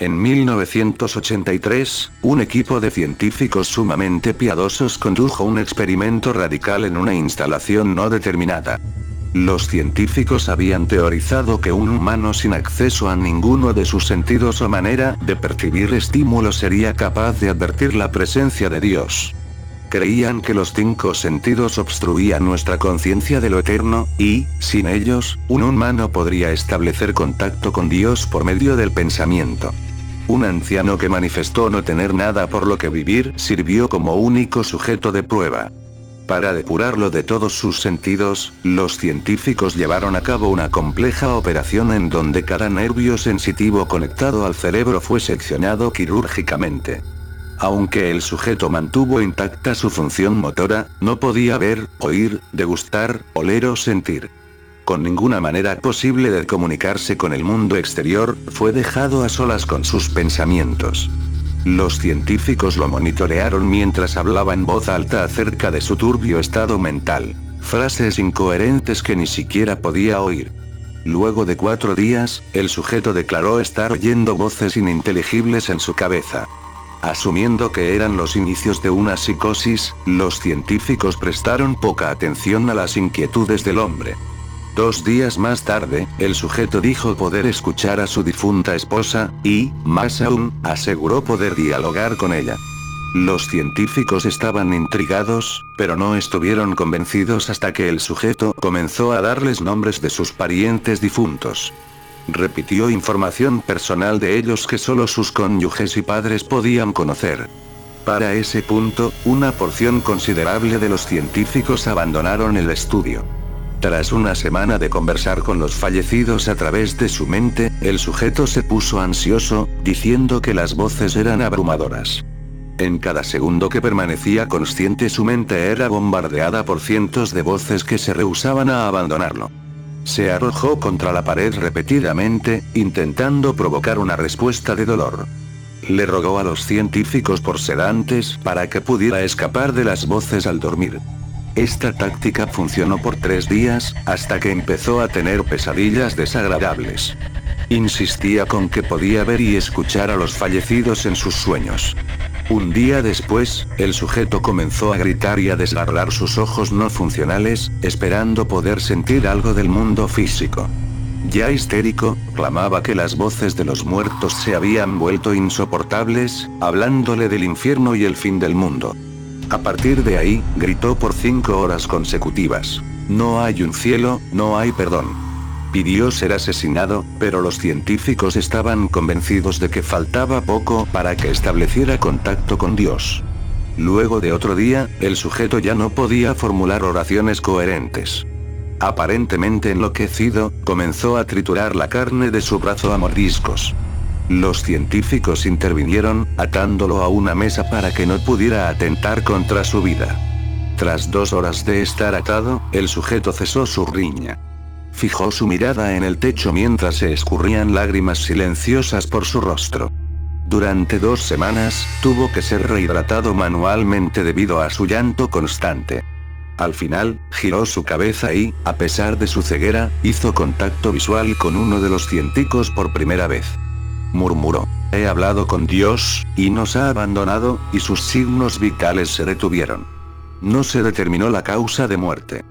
En 1983, un equipo de científicos sumamente piadosos condujo un experimento radical en una instalación no determinada. Los científicos habían teorizado que un humano sin acceso a ninguno de sus sentidos o manera de percibir estímulos sería capaz de advertir la presencia de Dios. Creían que los cinco sentidos obstruían nuestra conciencia de lo eterno, y, sin ellos, un humano podría establecer contacto con Dios por medio del pensamiento. Un anciano que manifestó no tener nada por lo que vivir sirvió como único sujeto de prueba. Para depurarlo de todos sus sentidos, los científicos llevaron a cabo una compleja operación en donde cada nervio sensitivo conectado al cerebro fue seccionado quirúrgicamente. Aunque el sujeto mantuvo intacta su función motora, no podía ver, oír, degustar, oler o sentir. Con ninguna manera posible de comunicarse con el mundo exterior, fue dejado a solas con sus pensamientos. Los científicos lo monitorearon mientras hablaba en voz alta acerca de su turbio estado mental. Frases incoherentes que ni siquiera podía oír. Luego de cuatro días, el sujeto declaró estar oyendo voces ininteligibles en su cabeza. Asumiendo que eran los inicios de una psicosis, los científicos prestaron poca atención a las inquietudes del hombre. Dos días más tarde, el sujeto dijo poder escuchar a su difunta esposa, y, más aún, aseguró poder dialogar con ella. Los científicos estaban intrigados, pero no estuvieron convencidos hasta que el sujeto comenzó a darles nombres de sus parientes difuntos repitió información personal de ellos que solo sus cónyuges y padres podían conocer. Para ese punto, una porción considerable de los científicos abandonaron el estudio. Tras una semana de conversar con los fallecidos a través de su mente, el sujeto se puso ansioso, diciendo que las voces eran abrumadoras. En cada segundo que permanecía consciente su mente era bombardeada por cientos de voces que se rehusaban a abandonarlo. Se arrojó contra la pared repetidamente, intentando provocar una respuesta de dolor. Le rogó a los científicos por sedantes para que pudiera escapar de las voces al dormir. Esta táctica funcionó por tres días, hasta que empezó a tener pesadillas desagradables. Insistía con que podía ver y escuchar a los fallecidos en sus sueños. Un día después, el sujeto comenzó a gritar y a desgarrar sus ojos no funcionales, esperando poder sentir algo del mundo físico. Ya histérico, clamaba que las voces de los muertos se habían vuelto insoportables, hablándole del infierno y el fin del mundo. A partir de ahí, gritó por cinco horas consecutivas. No hay un cielo, no hay perdón. Pidió ser asesinado, pero los científicos estaban convencidos de que faltaba poco para que estableciera contacto con Dios. Luego de otro día, el sujeto ya no podía formular oraciones coherentes. Aparentemente enloquecido, comenzó a triturar la carne de su brazo a mordiscos. Los científicos intervinieron, atándolo a una mesa para que no pudiera atentar contra su vida. Tras dos horas de estar atado, el sujeto cesó su riña. Fijó su mirada en el techo mientras se escurrían lágrimas silenciosas por su rostro. Durante dos semanas, tuvo que ser rehidratado manualmente debido a su llanto constante. Al final, giró su cabeza y, a pesar de su ceguera, hizo contacto visual con uno de los científicos por primera vez. Murmuró. He hablado con Dios, y nos ha abandonado, y sus signos vitales se detuvieron. No se determinó la causa de muerte.